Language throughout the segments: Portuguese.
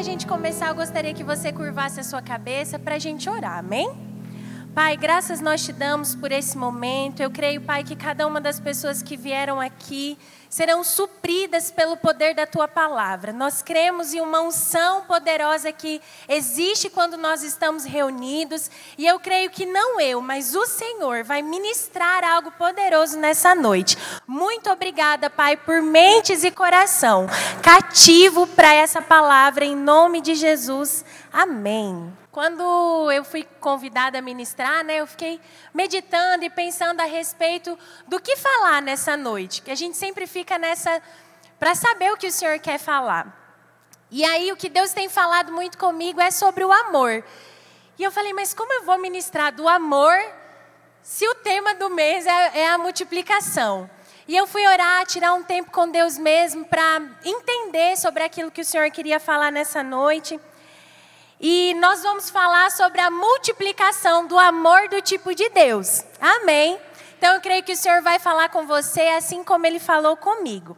da gente começar, eu gostaria que você curvasse a sua cabeça para a gente orar, amém? Pai, graças nós te damos por esse momento. Eu creio, Pai, que cada uma das pessoas que vieram aqui serão supridas pelo poder da tua palavra. Nós cremos em uma unção poderosa que existe quando nós estamos reunidos, e eu creio que não eu, mas o Senhor vai ministrar algo poderoso nessa noite. Muito obrigada, Pai, por mentes e coração cativo para essa palavra em nome de Jesus. Amém. Quando eu fui convidada a ministrar, né, eu fiquei meditando e pensando a respeito do que falar nessa noite, que a gente sempre fica nessa para saber o que o Senhor quer falar. E aí o que Deus tem falado muito comigo é sobre o amor. E eu falei, mas como eu vou ministrar do amor se o tema do mês é, é a multiplicação? E eu fui orar, tirar um tempo com Deus mesmo para entender sobre aquilo que o Senhor queria falar nessa noite. E nós vamos falar sobre a multiplicação do amor do tipo de Deus. Amém? Então eu creio que o Senhor vai falar com você assim como ele falou comigo.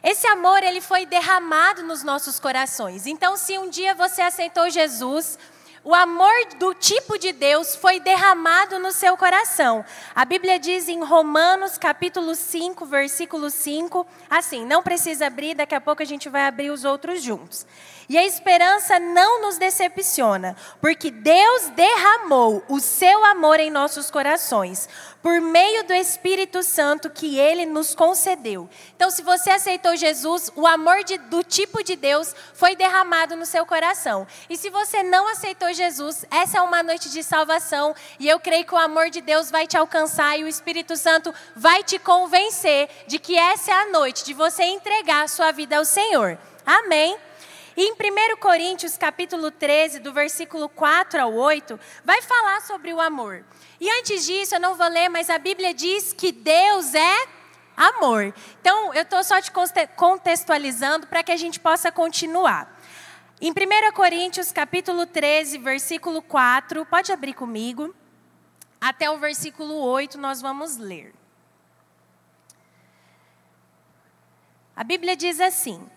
Esse amor ele foi derramado nos nossos corações. Então se um dia você aceitou Jesus, o amor do tipo de Deus foi derramado no seu coração. A Bíblia diz em Romanos, capítulo 5, versículo 5, assim, não precisa abrir, daqui a pouco a gente vai abrir os outros juntos. E a esperança não nos decepciona, porque Deus derramou o seu amor em nossos corações, por meio do Espírito Santo que ele nos concedeu. Então, se você aceitou Jesus, o amor de, do tipo de Deus foi derramado no seu coração. E se você não aceitou Jesus, essa é uma noite de salvação, e eu creio que o amor de Deus vai te alcançar e o Espírito Santo vai te convencer de que essa é a noite de você entregar a sua vida ao Senhor. Amém. E em 1 Coríntios, capítulo 13, do versículo 4 ao 8, vai falar sobre o amor. E antes disso, eu não vou ler, mas a Bíblia diz que Deus é amor. Então, eu estou só te contextualizando para que a gente possa continuar. Em 1 Coríntios, capítulo 13, versículo 4, pode abrir comigo. Até o versículo 8 nós vamos ler. A Bíblia diz assim: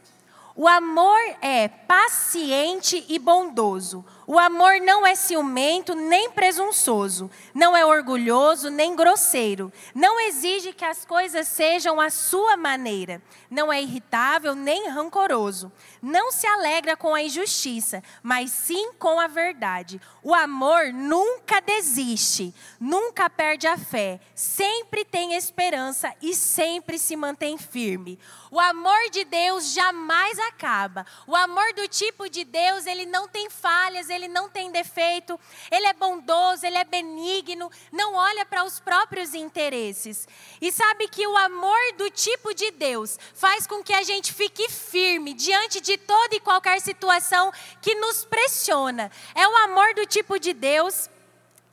o amor é paciente e bondoso. O amor não é ciumento nem presunçoso, não é orgulhoso nem grosseiro, não exige que as coisas sejam à sua maneira, não é irritável nem rancoroso, não se alegra com a injustiça, mas sim com a verdade. O amor nunca desiste, nunca perde a fé, sempre tem esperança e sempre se mantém firme. O amor de Deus jamais acaba. O amor do tipo de Deus, ele não tem falhas, ele não tem defeito, ele é bondoso, ele é benigno, não olha para os próprios interesses. E sabe que o amor do tipo de Deus faz com que a gente fique firme diante de toda e qualquer situação que nos pressiona. É o amor do tipo de Deus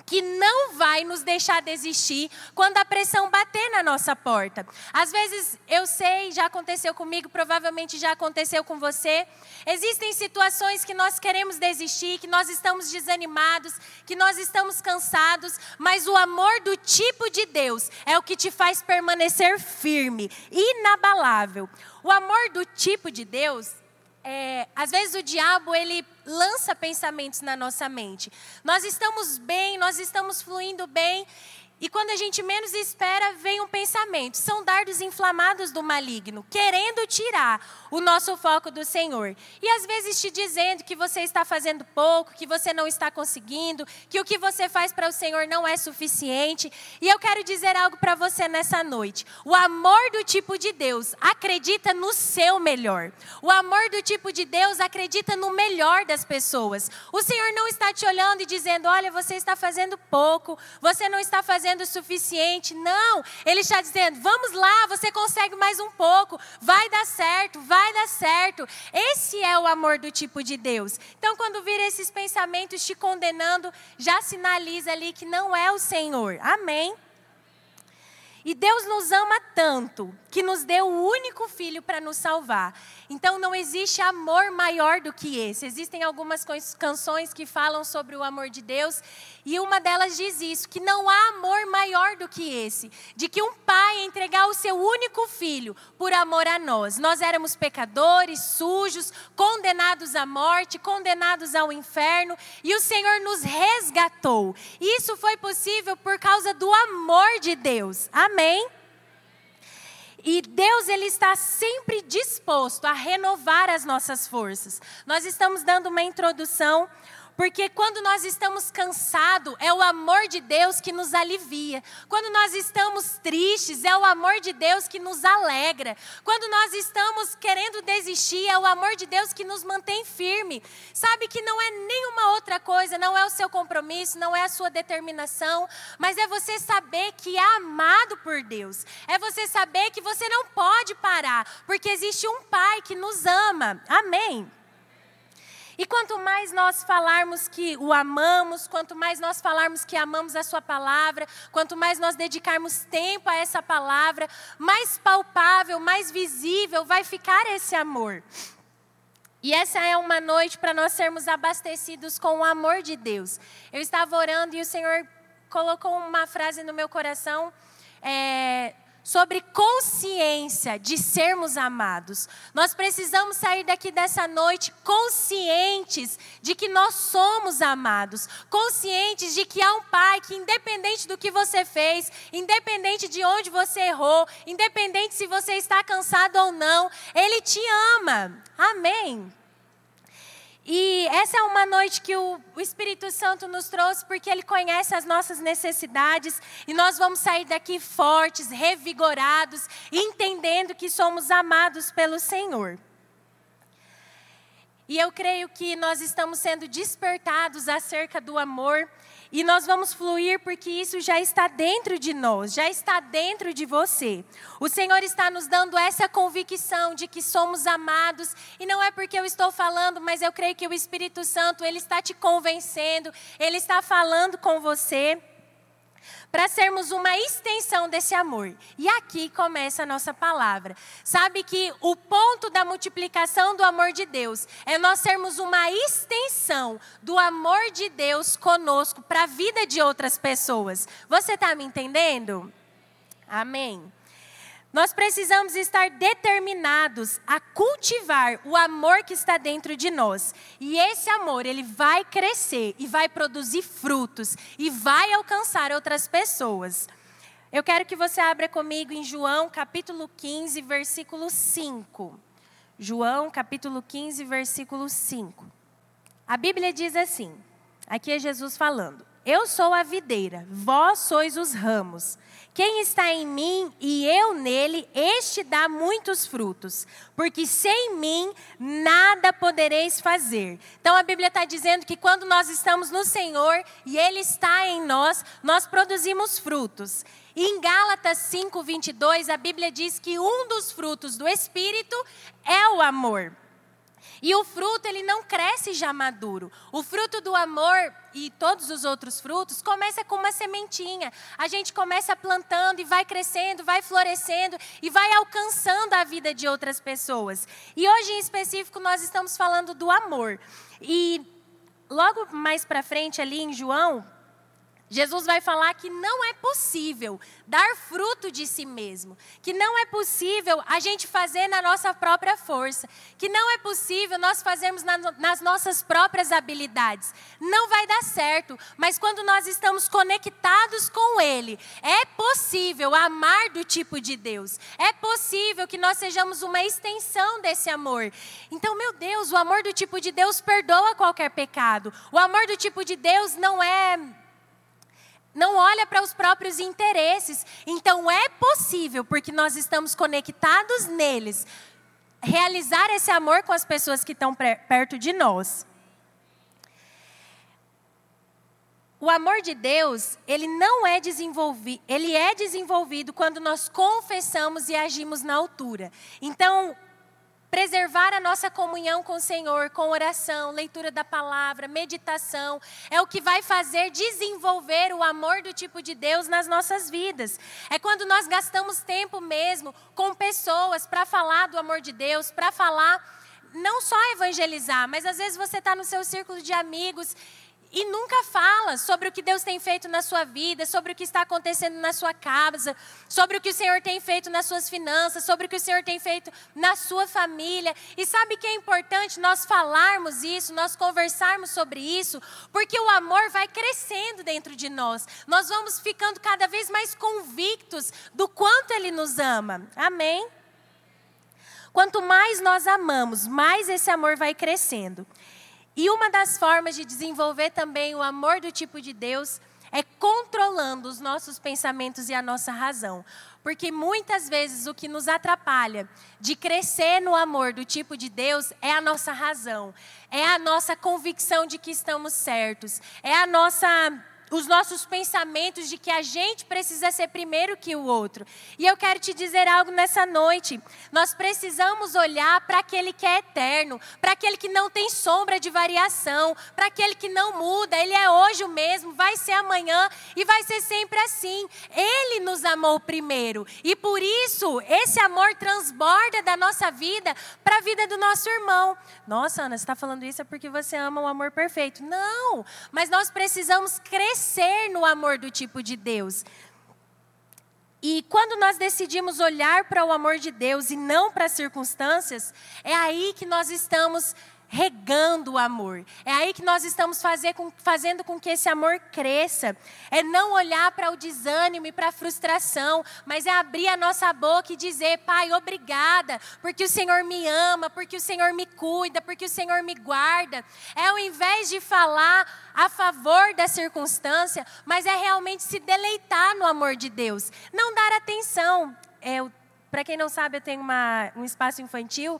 que não vai nos deixar desistir quando a pressão bater na nossa porta. Às vezes, eu sei, já aconteceu comigo, provavelmente já aconteceu com você. Existem situações que nós queremos desistir, que nós estamos desanimados, que nós estamos cansados, mas o amor do tipo de Deus é o que te faz permanecer firme, inabalável. O amor do tipo de Deus é, às vezes o diabo ele lança pensamentos na nossa mente. Nós estamos bem, nós estamos fluindo bem e quando a gente menos espera, vem um pensamento. São dardos inflamados do maligno, querendo tirar o nosso foco do Senhor. E às vezes te dizendo que você está fazendo pouco, que você não está conseguindo, que o que você faz para o Senhor não é suficiente. E eu quero dizer algo para você nessa noite. O amor do tipo de Deus acredita no seu melhor. O amor do tipo de Deus acredita no melhor das pessoas. O Senhor não está te olhando e dizendo: olha, você está fazendo pouco, você não está fazendo fazendo o suficiente. Não, ele está dizendo: vamos lá, você consegue mais um pouco, vai dar certo, vai dar certo. Esse é o amor do tipo de Deus. Então, quando vir esses pensamentos te condenando, já sinaliza ali que não é o Senhor. Amém. E Deus nos ama tanto que nos deu o único filho para nos salvar. Então não existe amor maior do que esse. Existem algumas canções que falam sobre o amor de Deus, e uma delas diz isso, que não há amor maior do que esse, de que um pai entregar o seu único filho por amor a nós. Nós éramos pecadores, sujos, condenados à morte, condenados ao inferno, e o Senhor nos resgatou. Isso foi possível por causa do amor de Deus. Amém. E Deus ele está sempre disposto a renovar as nossas forças. Nós estamos dando uma introdução porque quando nós estamos cansados, é o amor de Deus que nos alivia. Quando nós estamos tristes, é o amor de Deus que nos alegra. Quando nós estamos querendo desistir, é o amor de Deus que nos mantém firme. Sabe que não é nenhuma outra coisa, não é o seu compromisso, não é a sua determinação, mas é você saber que é amado por Deus. É você saber que você não pode parar, porque existe um Pai que nos ama. Amém. E quanto mais nós falarmos que o amamos, quanto mais nós falarmos que amamos a Sua palavra, quanto mais nós dedicarmos tempo a essa palavra, mais palpável, mais visível vai ficar esse amor. E essa é uma noite para nós sermos abastecidos com o amor de Deus. Eu estava orando e o Senhor colocou uma frase no meu coração. É, sobre consciência de sermos amados. Nós precisamos sair daqui dessa noite conscientes de que nós somos amados, conscientes de que há um Pai que, independente do que você fez, independente de onde você errou, independente se você está cansado ou não, Ele te ama. Amém. E essa é uma noite que o, Espírito Santo nos trouxe porque ele conhece as nossas necessidades e nós vamos sair daqui fortes, revigorados, entendendo que somos amados pelo Senhor. E eu creio que nós estamos sendo despertados acerca do amor e nós vamos fluir porque isso já está dentro de nós, já está dentro de você. O Senhor está nos dando essa convicção de que somos amados, e não é porque eu estou falando, mas eu creio que o Espírito Santo, ele está te convencendo, ele está falando com você para sermos uma extensão desse amor. E aqui começa a nossa palavra. Sabe que o ponto da multiplicação do amor de Deus é nós sermos uma extensão do amor de Deus conosco para a vida de outras pessoas. Você está me entendendo? Amém. Nós precisamos estar determinados a cultivar o amor que está dentro de nós. E esse amor, ele vai crescer e vai produzir frutos e vai alcançar outras pessoas. Eu quero que você abra comigo em João, capítulo 15, versículo 5. João, capítulo 15, versículo 5. A Bíblia diz assim: aqui é Jesus falando. Eu sou a videira, vós sois os ramos. Quem está em mim e eu nele, este dá muitos frutos, porque sem mim nada podereis fazer. Então a Bíblia está dizendo que quando nós estamos no Senhor e Ele está em nós, nós produzimos frutos. E em Gálatas 5, 22, a Bíblia diz que um dos frutos do Espírito é o amor. E o fruto, ele não cresce já maduro. O fruto do amor e todos os outros frutos começa com uma sementinha. A gente começa plantando e vai crescendo, vai florescendo e vai alcançando a vida de outras pessoas. E hoje em específico nós estamos falando do amor. E logo mais para frente ali em João, Jesus vai falar que não é possível dar fruto de si mesmo, que não é possível a gente fazer na nossa própria força, que não é possível nós fazermos na, nas nossas próprias habilidades. Não vai dar certo, mas quando nós estamos conectados com Ele, é possível amar do tipo de Deus, é possível que nós sejamos uma extensão desse amor. Então, meu Deus, o amor do tipo de Deus perdoa qualquer pecado, o amor do tipo de Deus não é não olha para os próprios interesses. Então é possível, porque nós estamos conectados neles, realizar esse amor com as pessoas que estão perto de nós. O amor de Deus, ele não é desenvolvido, ele é desenvolvido quando nós confessamos e agimos na altura. Então, Preservar a nossa comunhão com o Senhor, com oração, leitura da palavra, meditação, é o que vai fazer desenvolver o amor do tipo de Deus nas nossas vidas. É quando nós gastamos tempo mesmo com pessoas para falar do amor de Deus, para falar, não só evangelizar, mas às vezes você está no seu círculo de amigos e nunca fala sobre o que Deus tem feito na sua vida, sobre o que está acontecendo na sua casa, sobre o que o Senhor tem feito nas suas finanças, sobre o que o Senhor tem feito na sua família. E sabe que é importante nós falarmos isso, nós conversarmos sobre isso, porque o amor vai crescendo dentro de nós. Nós vamos ficando cada vez mais convictos do quanto Ele nos ama. Amém? Quanto mais nós amamos, mais esse amor vai crescendo. E uma das formas de desenvolver também o amor do tipo de Deus é controlando os nossos pensamentos e a nossa razão. Porque muitas vezes o que nos atrapalha de crescer no amor do tipo de Deus é a nossa razão, é a nossa convicção de que estamos certos, é a nossa os nossos pensamentos de que a gente precisa ser primeiro que o outro. E eu quero te dizer algo nessa noite. Nós precisamos olhar para aquele que é eterno, para aquele que não tem sombra de variação, para aquele que não muda. Ele é hoje o mesmo, vai ser amanhã e vai ser sempre assim. Ele nos amou primeiro. E por isso, esse amor transborda da nossa vida para a vida do nosso irmão. Nossa, Ana, você está falando isso é porque você ama o amor perfeito. Não, mas nós precisamos crescer crescer no amor do tipo de Deus. E quando nós decidimos olhar para o amor de Deus e não para as circunstâncias, é aí que nós estamos regando o amor. É aí que nós estamos com, fazendo com que esse amor cresça. É não olhar para o desânimo e para a frustração, mas é abrir a nossa boca e dizer: Pai, obrigada, porque o Senhor me ama, porque o Senhor me cuida, porque o Senhor me guarda. É ao invés de falar a favor da circunstância, mas é realmente se deleitar no amor de Deus. Não dar atenção. É, para quem não sabe, eu tenho uma, um espaço infantil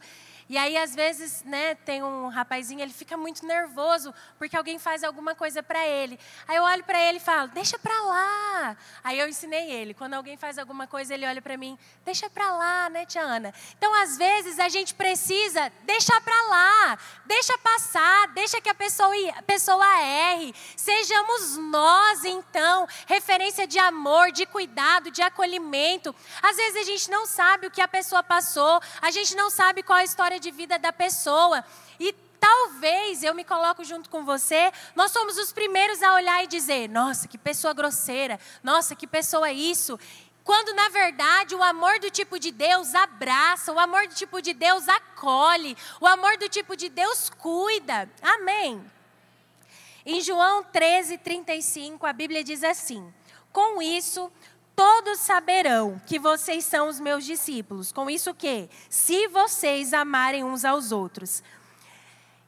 e aí, às vezes, né, tem um rapazinho, ele fica muito nervoso porque alguém faz alguma coisa para ele. Aí eu olho para ele e falo, deixa para lá. Aí eu ensinei ele, quando alguém faz alguma coisa, ele olha para mim, deixa para lá, né, tia Ana? Então, às vezes, a gente precisa deixar para lá, deixa passar, deixa que a pessoa, a pessoa erre. Sejamos nós, então, referência de amor, de cuidado, de acolhimento. Às vezes a gente não sabe o que a pessoa passou, a gente não sabe qual a história de vida da pessoa. E talvez eu me coloco junto com você, nós somos os primeiros a olhar e dizer: nossa, que pessoa grosseira, nossa, que pessoa isso. Quando na verdade o amor do tipo de Deus abraça, o amor do tipo de Deus acolhe, o amor do tipo de Deus cuida. Amém. Em João 13, 35, a Bíblia diz assim: Com isso, todos saberão que vocês são os meus discípulos. Com isso que? Se vocês amarem uns aos outros.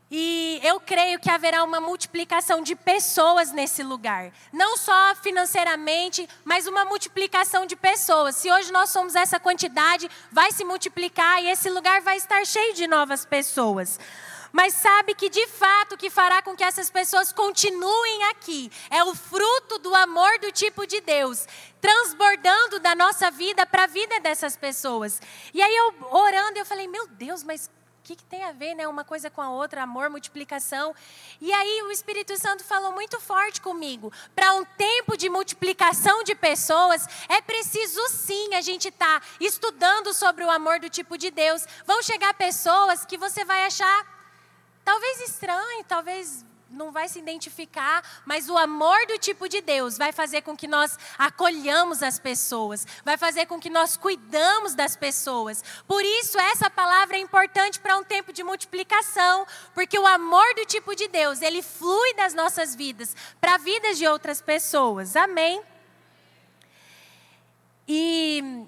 E eu creio que haverá uma multiplicação de pessoas nesse lugar. Não só financeiramente, mas uma multiplicação de pessoas. Se hoje nós somos essa quantidade, vai se multiplicar e esse lugar vai estar cheio de novas pessoas mas sabe que de fato o que fará com que essas pessoas continuem aqui é o fruto do amor do tipo de Deus, transbordando da nossa vida para a vida dessas pessoas. E aí eu orando, eu falei: "Meu Deus, mas o que, que, tem a ver, né? Uma coisa com a outra, amor, multiplicação. E aí o Espírito Santo falou muito forte comigo. Para um tempo de multiplicação de pessoas, é preciso sim a gente estar tá estudando sobre o amor do tipo de Deus. Vão chegar pessoas que você vai achar Talvez estranho, talvez não vai se identificar, mas o amor do tipo de Deus vai fazer com que nós acolhamos as pessoas, vai fazer com que nós cuidamos das pessoas. Por isso essa palavra é importante para um tempo de multiplicação, porque o amor do tipo de Deus, ele flui das nossas vidas para vidas de outras pessoas. Amém. E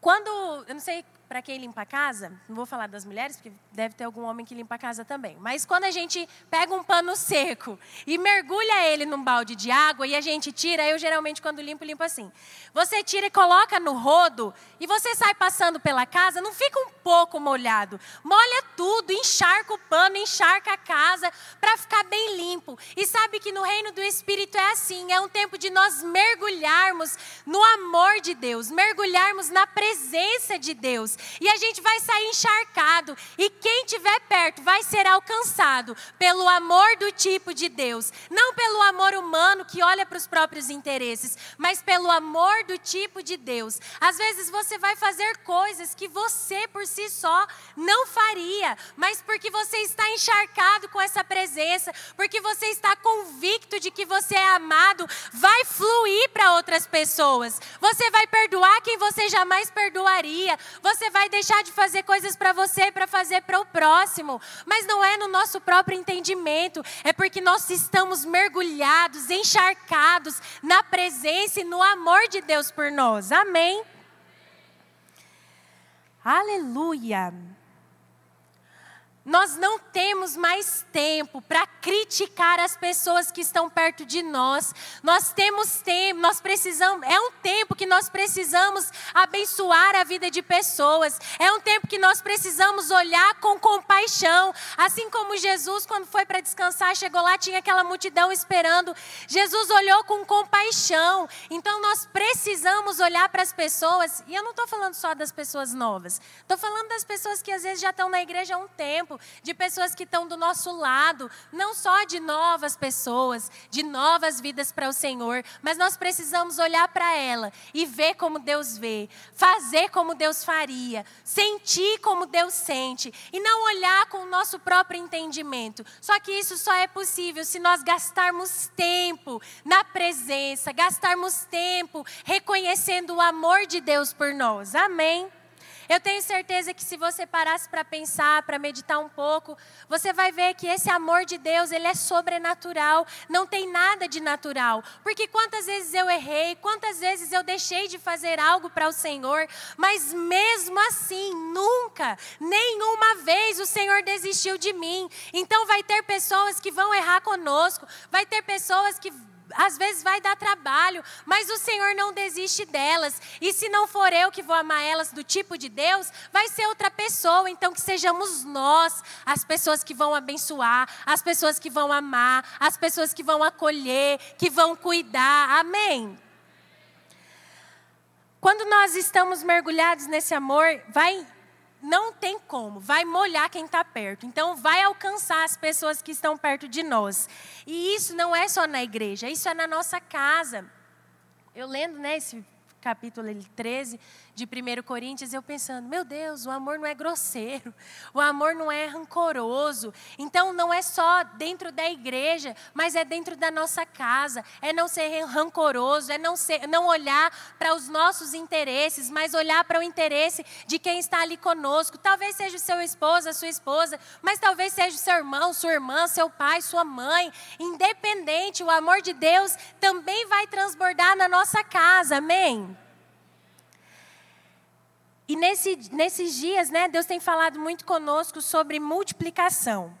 quando, eu não sei para quem limpa a casa, não vou falar das mulheres, porque deve ter algum homem que limpa a casa também, mas quando a gente pega um pano seco e mergulha ele num balde de água e a gente tira, eu geralmente quando limpo, limpo assim. Você tira e coloca no rodo e você sai passando pela casa, não fica um pouco molhado. Molha tudo, encharca o pano, encharca a casa para ficar bem limpo. E sabe que no reino do Espírito é assim, é um tempo de nós mergulharmos no amor de Deus, mergulharmos na presença de Deus. E a gente vai sair encharcado. E quem estiver perto vai ser alcançado pelo amor do tipo de Deus. Não pelo amor humano que olha para os próprios interesses, mas pelo amor do tipo de Deus. Às vezes você vai fazer coisas que você por si só não faria, mas porque você está encharcado com essa presença, porque você está convicto de que você é amado, vai fluir para outras pessoas. Você vai perdoar quem você jamais perdoaria. Você você vai deixar de fazer coisas para você para fazer para o próximo. Mas não é no nosso próprio entendimento, é porque nós estamos mergulhados, encharcados na presença e no amor de Deus por nós. Amém. Aleluia. Nós não temos mais tempo para criticar as pessoas que estão perto de nós. Nós temos tempo, nós precisamos, é um tempo que nós precisamos abençoar a vida de pessoas. É um tempo que nós precisamos olhar com compaixão, assim como Jesus quando foi para descansar, chegou lá, tinha aquela multidão esperando. Jesus olhou com compaixão. Então nós precisamos olhar para as pessoas, e eu não estou falando só das pessoas novas. Estou falando das pessoas que às vezes já estão na igreja há um tempo de pessoas que estão do nosso lado, não só de novas pessoas, de novas vidas para o Senhor, mas nós precisamos olhar para ela e ver como Deus vê, fazer como Deus faria, sentir como Deus sente e não olhar com o nosso próprio entendimento. Só que isso só é possível se nós gastarmos tempo na presença, gastarmos tempo reconhecendo o amor de Deus por nós. Amém. Eu tenho certeza que se você parasse para pensar, para meditar um pouco, você vai ver que esse amor de Deus, ele é sobrenatural, não tem nada de natural. Porque quantas vezes eu errei, quantas vezes eu deixei de fazer algo para o Senhor, mas mesmo assim, nunca, nenhuma vez o Senhor desistiu de mim. Então vai ter pessoas que vão errar conosco, vai ter pessoas que às vezes vai dar trabalho, mas o Senhor não desiste delas. E se não for eu que vou amar elas do tipo de Deus, vai ser outra pessoa. Então que sejamos nós as pessoas que vão abençoar, as pessoas que vão amar, as pessoas que vão acolher, que vão cuidar. Amém. Quando nós estamos mergulhados nesse amor, vai não tem como, vai molhar quem está perto. Então, vai alcançar as pessoas que estão perto de nós. E isso não é só na igreja, isso é na nossa casa. Eu lendo né, esse capítulo 13 de 1 Coríntios, eu pensando, meu Deus, o amor não é grosseiro, o amor não é rancoroso. Então não é só dentro da igreja, mas é dentro da nossa casa. É não ser rancoroso, é não, ser, não olhar para os nossos interesses, mas olhar para o interesse de quem está ali conosco. Talvez seja o seu esposo, a sua esposa, mas talvez seja o seu irmão, sua irmã, seu pai, sua mãe. Independente, o amor de Deus também vai transbordar na nossa casa. Amém? E nesse, nesses dias, né, Deus tem falado muito conosco sobre multiplicação.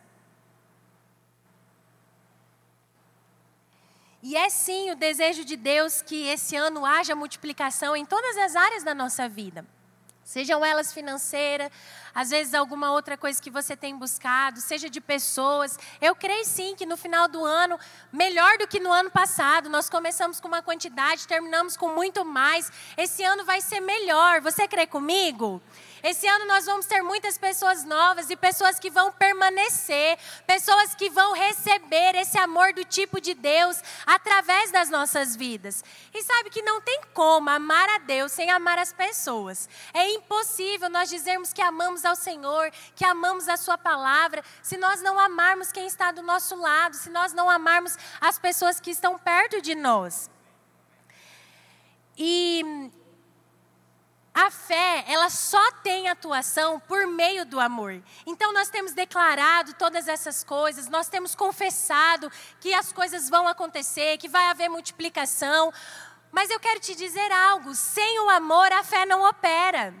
E é sim o desejo de Deus que esse ano haja multiplicação em todas as áreas da nossa vida. Sejam elas financeiras, às vezes alguma outra coisa que você tem buscado, seja de pessoas. Eu creio sim que no final do ano, melhor do que no ano passado, nós começamos com uma quantidade, terminamos com muito mais. Esse ano vai ser melhor. Você crê comigo? Esse ano nós vamos ter muitas pessoas novas e pessoas que vão permanecer, pessoas que vão receber esse amor do tipo de Deus através das nossas vidas. E sabe que não tem como amar a Deus sem amar as pessoas. É impossível nós dizermos que amamos ao Senhor, que amamos a Sua palavra, se nós não amarmos quem está do nosso lado, se nós não amarmos as pessoas que estão perto de nós. E a fé, ela só tem atuação por meio do amor. Então nós temos declarado todas essas coisas, nós temos confessado que as coisas vão acontecer, que vai haver multiplicação. Mas eu quero te dizer algo: sem o amor, a fé não opera.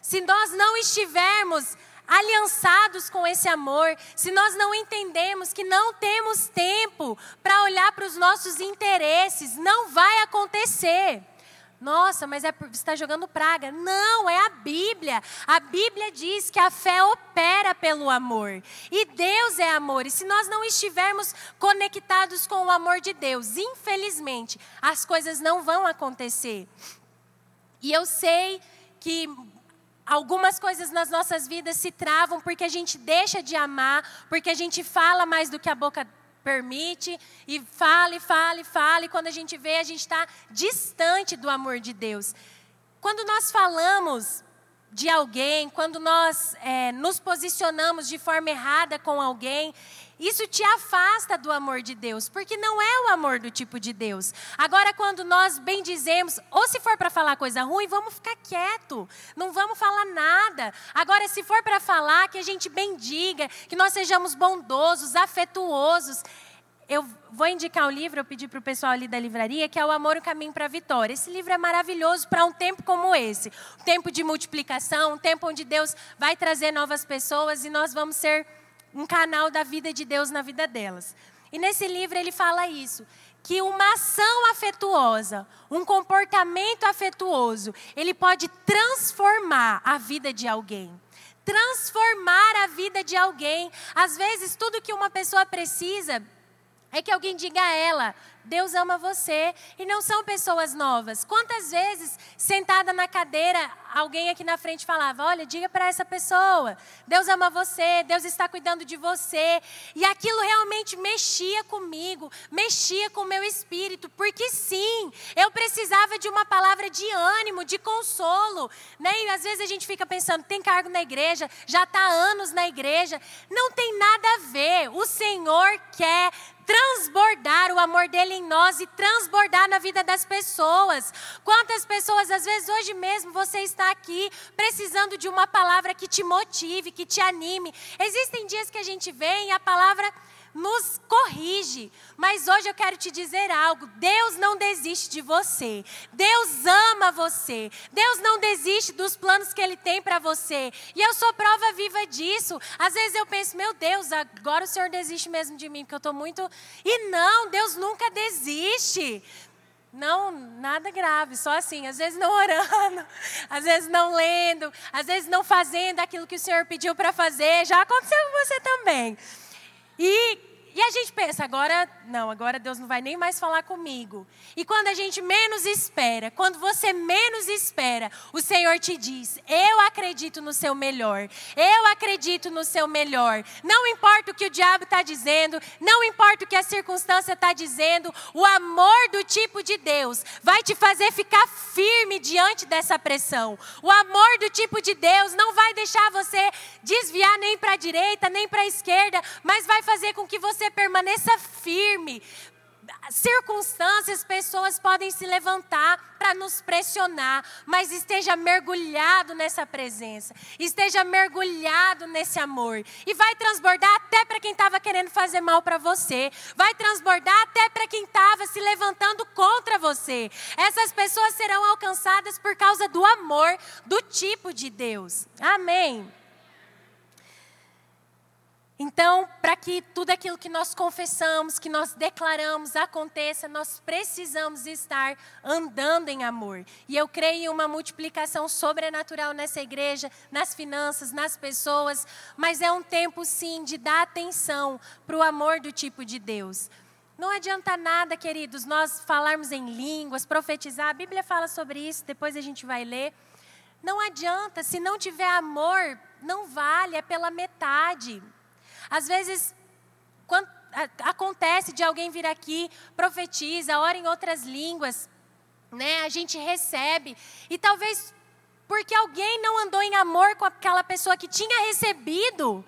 se nós não estivermos aliançados com esse amor, se nós não entendemos que não temos tempo para olhar para os nossos interesses, não vai acontecer. Nossa, mas é, você está jogando praga. Não, é a Bíblia. A Bíblia diz que a fé opera pelo amor. E Deus é amor. E se nós não estivermos conectados com o amor de Deus, infelizmente, as coisas não vão acontecer. E eu sei que Algumas coisas nas nossas vidas se travam porque a gente deixa de amar, porque a gente fala mais do que a boca permite, e fala, e fala, e fala, e quando a gente vê, a gente está distante do amor de Deus. Quando nós falamos de alguém, quando nós é, nos posicionamos de forma errada com alguém, isso te afasta do amor de Deus, porque não é o amor do tipo de Deus. Agora, quando nós bendizemos, ou se for para falar coisa ruim, vamos ficar quieto, não vamos falar nada. Agora, se for para falar, que a gente bendiga, que nós sejamos bondosos, afetuosos. Eu vou indicar um livro, eu pedi para o pessoal ali da livraria, que é O Amor, o Caminho para a Vitória. Esse livro é maravilhoso para um tempo como esse. Um tempo de multiplicação, um tempo onde Deus vai trazer novas pessoas e nós vamos ser um canal da vida de Deus na vida delas. E nesse livro ele fala isso, que uma ação afetuosa, um comportamento afetuoso, ele pode transformar a vida de alguém. Transformar a vida de alguém. Às vezes, tudo que uma pessoa precisa é que alguém diga a ela: Deus ama você. E não são pessoas novas. Quantas vezes, sentada na cadeira, alguém aqui na frente falava: Olha, diga para essa pessoa: Deus ama você, Deus está cuidando de você. E aquilo realmente mexia comigo, mexia com o meu espírito, porque sim, eu precisava de uma palavra de ânimo, de consolo. Né? E às vezes a gente fica pensando: tem cargo na igreja, já está anos na igreja. Não tem nada a ver. O Senhor quer transbordar o amor dele em nós e transbordar na vida das pessoas. Quantas pessoas, às vezes hoje mesmo você está aqui precisando de uma palavra que te motive, que te anime. Existem dias que a gente vem e a palavra nos corrige. Mas hoje eu quero te dizer algo: Deus não desiste de você. Deus ama você. Deus não desiste dos planos que Ele tem para você. E eu sou prova viva disso. Às vezes eu penso, meu Deus, agora o Senhor desiste mesmo de mim, porque eu estou muito. E não, Deus nunca desiste. Não, nada grave, só assim, às vezes não orando, às vezes não lendo, às vezes não fazendo aquilo que o Senhor pediu para fazer. Já aconteceu com você também. E, e a gente pensa, agora, não, agora Deus não vai nem mais falar comigo. E quando a gente menos espera, quando você menos espera, o Senhor te diz: Eu acredito no seu melhor, eu acredito no seu melhor. Não importa o que o diabo está dizendo, não importa o que a circunstância está dizendo, o amor do tipo de Deus vai te fazer ficar firme diante dessa pressão. O amor do tipo de Deus não vai deixar você desviar nem para a direita, nem para a esquerda, mas vai fazer com que você permaneça firme. Circunstâncias, pessoas podem se levantar para nos pressionar, mas esteja mergulhado nessa presença, esteja mergulhado nesse amor, e vai transbordar até para quem estava querendo fazer mal para você, vai transbordar até para quem estava se levantando contra você. Essas pessoas serão alcançadas por causa do amor do tipo de Deus. Amém. Então, para que tudo aquilo que nós confessamos, que nós declaramos aconteça, nós precisamos estar andando em amor. E eu creio em uma multiplicação sobrenatural nessa igreja, nas finanças, nas pessoas, mas é um tempo sim de dar atenção para o amor do tipo de Deus. Não adianta nada, queridos, nós falarmos em línguas, profetizar, a Bíblia fala sobre isso, depois a gente vai ler. Não adianta, se não tiver amor, não vale, é pela metade. Às vezes, quando, acontece de alguém vir aqui, profetiza, ora em outras línguas, né? A gente recebe e talvez porque alguém não andou em amor com aquela pessoa que tinha recebido,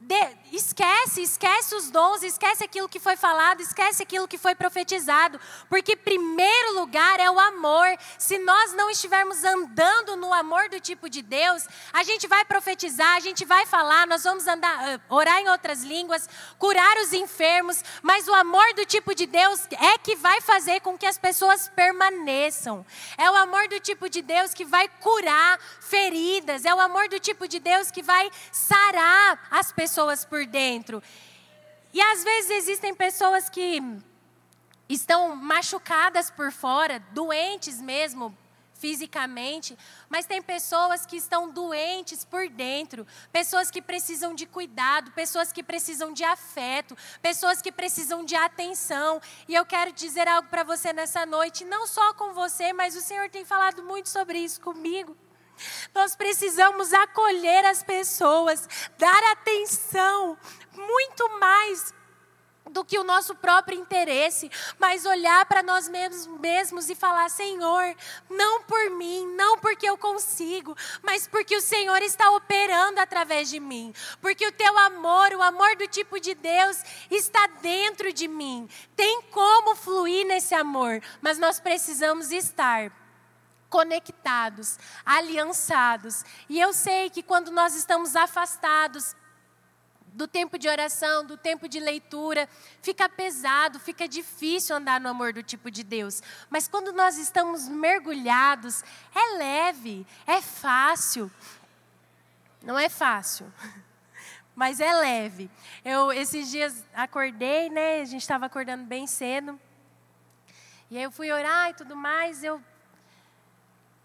de, esquece, esquece os dons, esquece aquilo que foi falado, esquece aquilo que foi profetizado, porque primeiro lugar é o amor. Se nós não estivermos andando no amor do tipo de Deus, a gente vai profetizar, a gente vai falar, nós vamos andar, ah, orar em outras línguas, curar os enfermos, mas o amor do tipo de Deus é que vai fazer com que as pessoas permaneçam. É o amor do tipo de Deus que vai curar feridas, é o amor do tipo de Deus que vai sarar as pessoas por dentro. E às vezes existem pessoas que estão machucadas por fora, doentes mesmo fisicamente, mas tem pessoas que estão doentes por dentro, pessoas que precisam de cuidado, pessoas que precisam de afeto, pessoas que precisam de atenção. E eu quero dizer algo para você nessa noite, não só com você, mas o Senhor tem falado muito sobre isso comigo. Nós precisamos acolher as pessoas, dar atenção, muito mais do que o nosso próprio interesse, mas olhar para nós mesmos e falar: Senhor, não por mim, não porque eu consigo, mas porque o Senhor está operando através de mim, porque o teu amor, o amor do tipo de Deus, está dentro de mim. Tem como fluir nesse amor, mas nós precisamos estar conectados, aliançados. E eu sei que quando nós estamos afastados do tempo de oração, do tempo de leitura, fica pesado, fica difícil andar no amor do tipo de Deus. Mas quando nós estamos mergulhados, é leve, é fácil. Não é fácil, mas é leve. Eu esses dias acordei, né? A gente estava acordando bem cedo. E aí eu fui orar e tudo mais, eu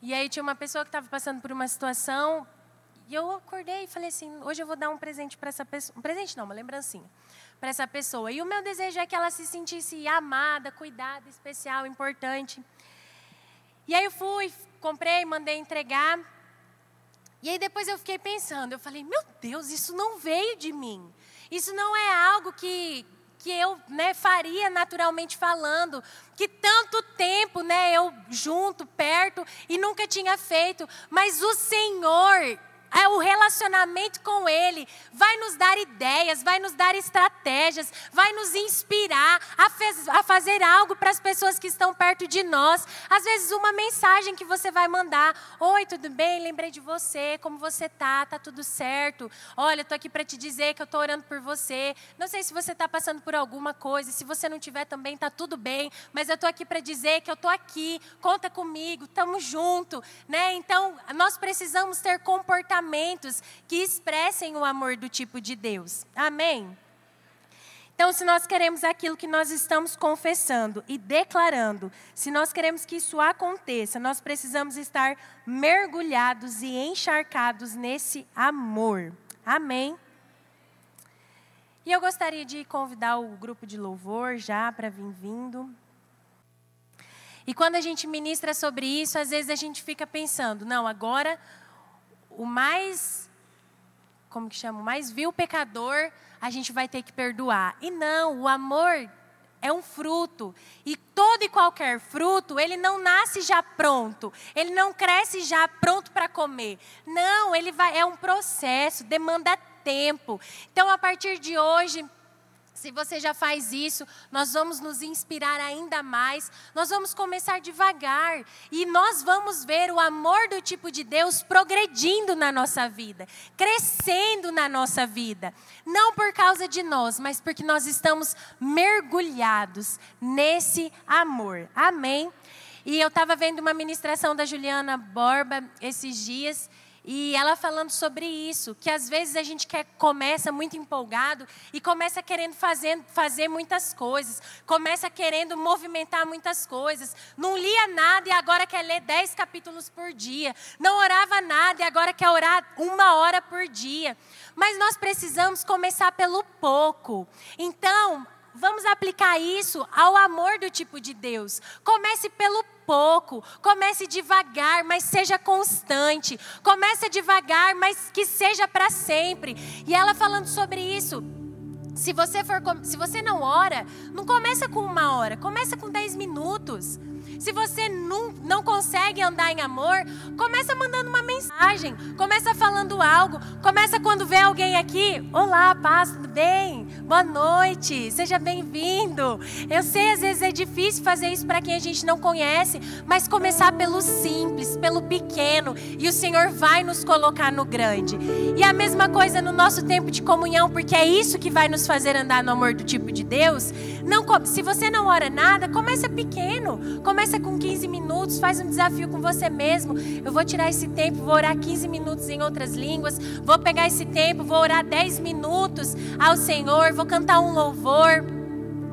e aí tinha uma pessoa que estava passando por uma situação e eu acordei e falei assim, hoje eu vou dar um presente para essa pessoa, um presente não, uma lembrancinha para essa pessoa. E o meu desejo é que ela se sentisse amada, cuidada, especial, importante. E aí eu fui, comprei, mandei entregar. E aí depois eu fiquei pensando, eu falei, meu Deus, isso não veio de mim. Isso não é algo que, que eu né, faria naturalmente falando, que tanto tempo né, eu junto, perto, e nunca tinha feito, mas o Senhor é o relacionamento com Ele vai nos dar ideias, vai nos dar estratégias, vai nos inspirar a, fez, a fazer algo para as pessoas que estão perto de nós. Às vezes, uma mensagem que você vai mandar: Oi, tudo bem? Lembrei de você, como você tá? Tá tudo certo? Olha, estou aqui para te dizer que eu estou orando por você. Não sei se você está passando por alguma coisa, se você não tiver também, tá tudo bem, mas eu estou aqui para dizer que eu estou aqui, conta comigo, estamos junto, né? Então, nós precisamos ter comportamento comportamentos que expressem o amor do tipo de Deus. Amém? Então, se nós queremos aquilo que nós estamos confessando e declarando, se nós queremos que isso aconteça, nós precisamos estar mergulhados e encharcados nesse amor. Amém? E eu gostaria de convidar o grupo de louvor já para vir vindo. E quando a gente ministra sobre isso, às vezes a gente fica pensando, não, agora o mais, como que chama, o mais vil pecador, a gente vai ter que perdoar. E não, o amor é um fruto. E todo e qualquer fruto, ele não nasce já pronto. Ele não cresce já pronto para comer. Não, ele vai é um processo, demanda tempo. Então, a partir de hoje, se você já faz isso, nós vamos nos inspirar ainda mais. Nós vamos começar devagar e nós vamos ver o amor do tipo de Deus progredindo na nossa vida, crescendo na nossa vida. Não por causa de nós, mas porque nós estamos mergulhados nesse amor. Amém? E eu estava vendo uma ministração da Juliana Borba esses dias. E ela falando sobre isso, que às vezes a gente quer, começa muito empolgado e começa querendo fazer, fazer muitas coisas, começa querendo movimentar muitas coisas. Não lia nada e agora quer ler dez capítulos por dia. Não orava nada e agora quer orar uma hora por dia. Mas nós precisamos começar pelo pouco. Então, vamos aplicar isso ao amor do tipo de Deus. Comece pelo pouco, comece devagar, mas seja constante. Comece devagar, mas que seja para sempre. E ela falando sobre isso, se você for, se você não ora, não começa com uma hora, começa com dez minutos. Se você não, não consegue andar em amor, começa mandando uma mensagem, começa falando algo, começa quando vê alguém aqui, olá, paz, tudo bem? Boa noite, seja bem-vindo. Eu sei às vezes é difícil fazer isso para quem a gente não conhece, mas começar pelo simples, pelo pequeno, e o Senhor vai nos colocar no grande. E a mesma coisa no nosso tempo de comunhão, porque é isso que vai nos fazer andar no amor do tipo de Deus. Não, se você não ora nada, começa pequeno, começa com 15 minutos, faz um desafio com você mesmo. Eu vou tirar esse tempo, vou orar 15 minutos em outras línguas, vou pegar esse tempo, vou orar 10 minutos ao Senhor, vou cantar um louvor.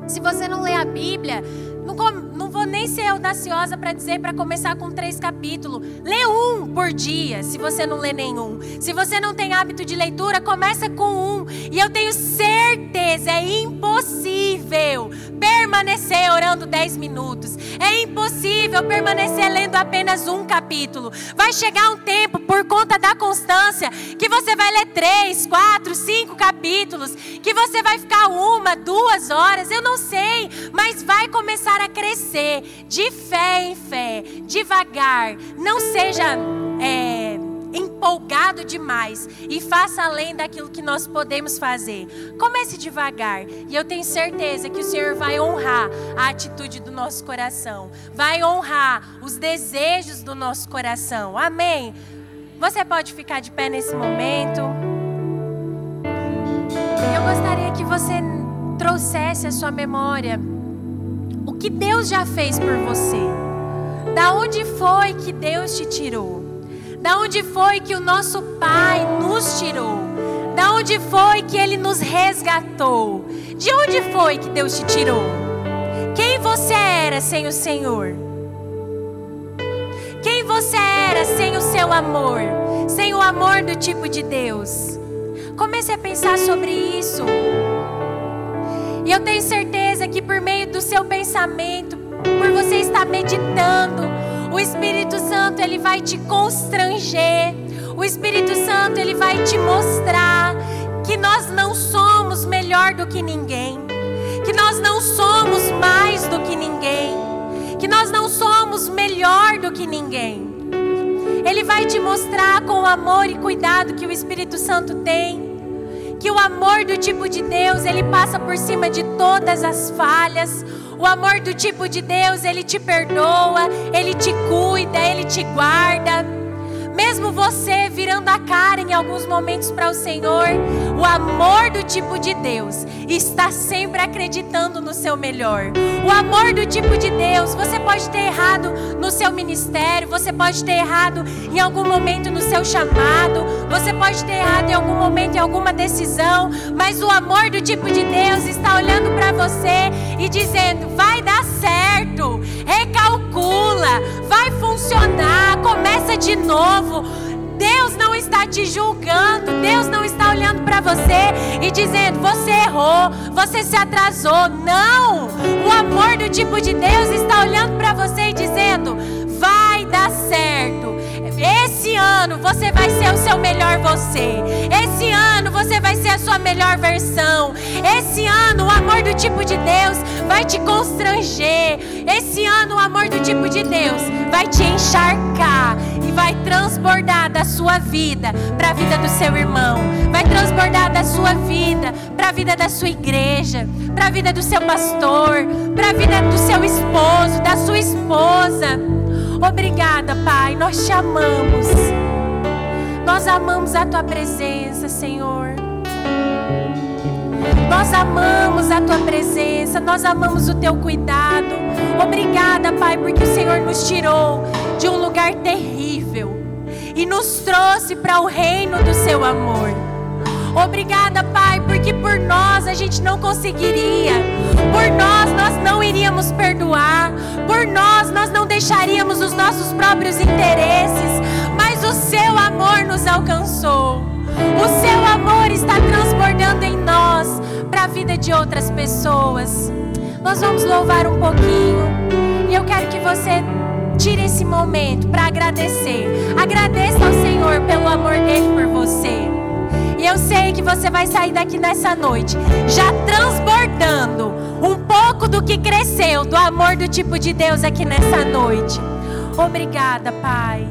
Se você não lê a Bíblia, não, não vou nem ser audaciosa para dizer para começar com três capítulos. Lê um por dia, se você não lê nenhum. Se você não tem hábito de leitura, começa com um. E eu tenho certeza, é impossível permanecer orando dez minutos. É impossível permanecer lendo apenas um capítulo. Vai chegar um tempo, por conta da constância, que você vai ler três, quatro, cinco capítulos, que você vai ficar uma, duas horas, eu não sei, mas vai começar a crescer de fé em fé, devagar. Não seja é, empolgado demais e faça além daquilo que nós podemos fazer. Comece devagar e eu tenho certeza que o Senhor vai honrar a atitude do nosso coração, vai honrar os desejos do nosso coração. Amém. Você pode ficar de pé nesse momento. Eu gostaria que você trouxesse a sua memória que Deus já fez por você. Da onde foi que Deus te tirou? Da onde foi que o nosso Pai nos tirou? Da onde foi que Ele nos resgatou? De onde foi que Deus te tirou? Quem você era sem o Senhor? Quem você era sem o seu amor? Sem o amor do tipo de Deus? Comece a pensar sobre isso. E eu tenho certeza que por meio do seu pensamento, por você estar meditando, o Espírito Santo ele vai te constranger. O Espírito Santo ele vai te mostrar que nós não somos melhor do que ninguém, que nós não somos mais do que ninguém, que nós não somos melhor do que ninguém. Ele vai te mostrar com o amor e cuidado que o Espírito Santo tem que o amor do tipo de Deus, ele passa por cima de todas as falhas. O amor do tipo de Deus, ele te perdoa, ele te cuida, ele te guarda. Mesmo você virando a cara em alguns momentos para o Senhor, o amor do tipo de Deus está sempre acreditando no seu melhor. O amor do tipo de Deus, você pode ter errado no seu ministério, você pode ter errado em algum momento no seu chamado, você pode ter errado em algum momento em alguma decisão, mas o amor do tipo de Deus está olhando para você e dizendo: vai dar certo, recalcula, vai funcionar, começa de novo novo. Deus não está te julgando, Deus não está olhando para você e dizendo: você errou, você se atrasou. Não! O amor do tipo de Deus está olhando para você e dizendo: vai dar certo. Esse ano você vai ser o seu melhor você. Esse ano você vai ser a sua melhor versão. Esse ano o amor do tipo de Deus vai te constranger. Esse ano o amor do tipo de Deus vai te encharcar e vai transbordar da sua vida para a vida do seu irmão. Vai transbordar da sua vida para a vida da sua igreja, para a vida do seu pastor, para a vida do seu esposo, da sua esposa. Obrigada, Pai. Nós te amamos. Nós amamos a tua presença, Senhor. Nós amamos a tua presença, nós amamos o teu cuidado. Obrigada, Pai, porque o Senhor nos tirou de um lugar terrível e nos trouxe para o reino do seu amor. Obrigada, Pai, porque por nós a gente não conseguiria. Por nós nós não iríamos perdoar. Por nós nós não deixaríamos os nossos próprios interesses. Mas o seu amor nos alcançou. O seu amor está transbordando em nós para a vida de outras pessoas. Nós vamos louvar um pouquinho. E eu quero que você tire esse momento para agradecer. Agradeça ao Senhor pelo amor dele por você. E eu sei que você vai sair daqui nessa noite já transbordando um pouco do que cresceu, do amor do tipo de Deus aqui nessa noite. Obrigada, Pai.